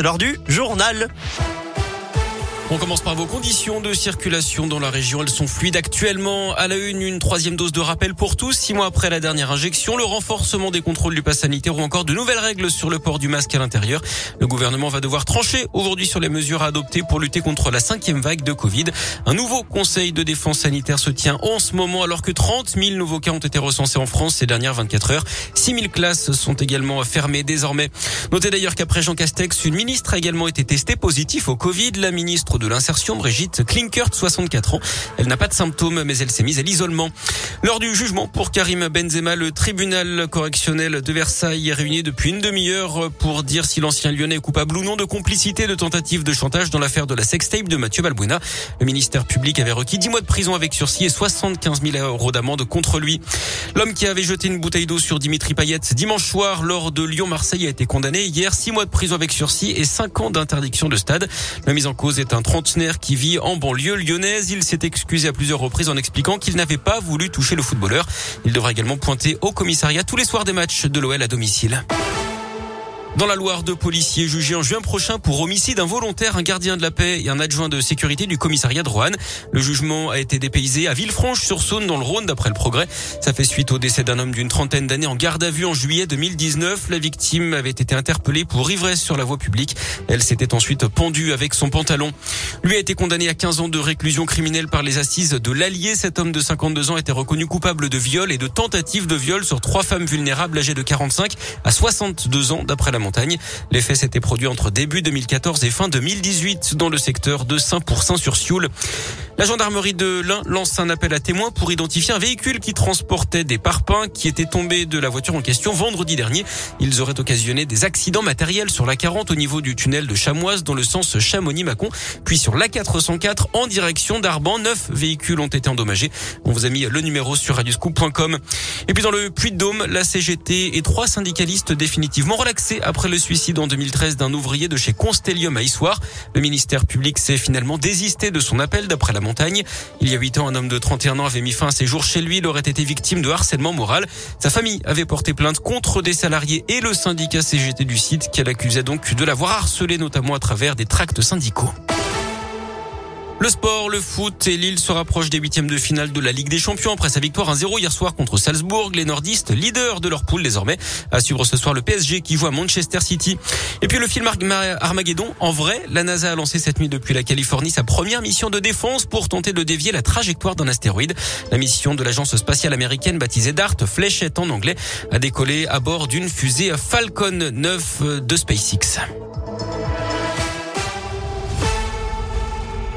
Lors du journal. On commence par vos conditions de circulation dans la région. Elles sont fluides actuellement. À la une, une troisième dose de rappel pour tous. Six mois après la dernière injection, le renforcement des contrôles du pass sanitaire ou encore de nouvelles règles sur le port du masque à l'intérieur. Le gouvernement va devoir trancher aujourd'hui sur les mesures à adopter pour lutter contre la cinquième vague de Covid. Un nouveau conseil de défense sanitaire se tient en ce moment alors que 30 000 nouveaux cas ont été recensés en France ces dernières 24 heures. 6 000 classes sont également fermées désormais. Notez d'ailleurs qu'après Jean Castex, une ministre a également été testée positif au Covid. La ministre de l'insertion, Brigitte Klinkert, 64 ans. Elle n'a pas de symptômes, mais elle s'est mise à l'isolement. Lors du jugement pour Karim Benzema, le tribunal correctionnel de Versailles est réuni depuis une demi-heure pour dire si l'ancien lyonnais est coupable ou non de complicité de tentative de chantage dans l'affaire de la sextape de Mathieu Balbuena. Le ministère public avait requis 10 mois de prison avec sursis et 75 000 euros d'amende contre lui. L'homme qui avait jeté une bouteille d'eau sur Dimitri Payet dimanche soir lors de Lyon-Marseille a été condamné hier 6 mois de prison avec sursis et 5 ans d'interdiction de stade. La mise en cause est un trentenaire qui vit en banlieue lyonnaise. Il s'est excusé à plusieurs reprises en expliquant qu'il n'avait pas voulu toucher le footballeur. Il devra également pointer au commissariat tous les soirs des matchs de l'OL à domicile. Dans la Loire, deux policiers jugés en juin prochain pour homicide involontaire, un gardien de la paix et un adjoint de sécurité du commissariat de Roanne. Le jugement a été dépaysé à Villefranche-sur-Saône dans le Rhône d'après le progrès. Ça fait suite au décès d'un homme d'une trentaine d'années en garde à vue en juillet 2019. La victime avait été interpellée pour ivresse sur la voie publique. Elle s'était ensuite pendue avec son pantalon. Lui a été condamné à 15 ans de réclusion criminelle par les assises de l'Allier. Cet homme de 52 ans était reconnu coupable de viol et de tentative de viol sur trois femmes vulnérables âgées de 45 à 62 ans d'après la montagne. Les faits s'étaient produits entre début 2014 et fin 2018 dans le secteur de Saint-Pourçain-sur-Sioule. La gendarmerie de l'Ain lance un appel à témoins pour identifier un véhicule qui transportait des parpaings qui étaient tombés de la voiture en question vendredi dernier. Ils auraient occasionné des accidents matériels sur la 40 au niveau du tunnel de Chamoise dans le sens Chamonix-Mâcon, puis sur la 404 en direction d'Arban. Neuf véhicules ont été endommagés. On vous a mis le numéro sur radioscoop.com. Et puis dans le Puy-de-Dôme, la CGT et trois syndicalistes définitivement relaxés après le suicide en 2013 d'un ouvrier de chez Constellium à Issoire. Le ministère public s'est finalement désisté de son appel d'après la Il y a huit ans, un homme de 31 ans avait mis fin à ses jours chez lui. Il aurait été victime de harcèlement moral. Sa famille avait porté plainte contre des salariés et le syndicat CGT du site qu'elle accusait donc de l'avoir harcelé notamment à travers des tracts syndicaux. Le sport, le foot et Lille se rapprochent des huitièmes de finale de la Ligue des Champions après sa victoire 1-0 hier soir contre Salzbourg. Les nordistes, leaders de leur poule désormais, à suivre ce soir le PSG qui joue à Manchester City. Et puis le film Armageddon, en vrai, la NASA a lancé cette nuit depuis la Californie sa première mission de défense pour tenter de dévier la trajectoire d'un astéroïde. La mission de l'agence spatiale américaine baptisée DART, Fléchette en anglais, a décollé à bord d'une fusée Falcon 9 de SpaceX.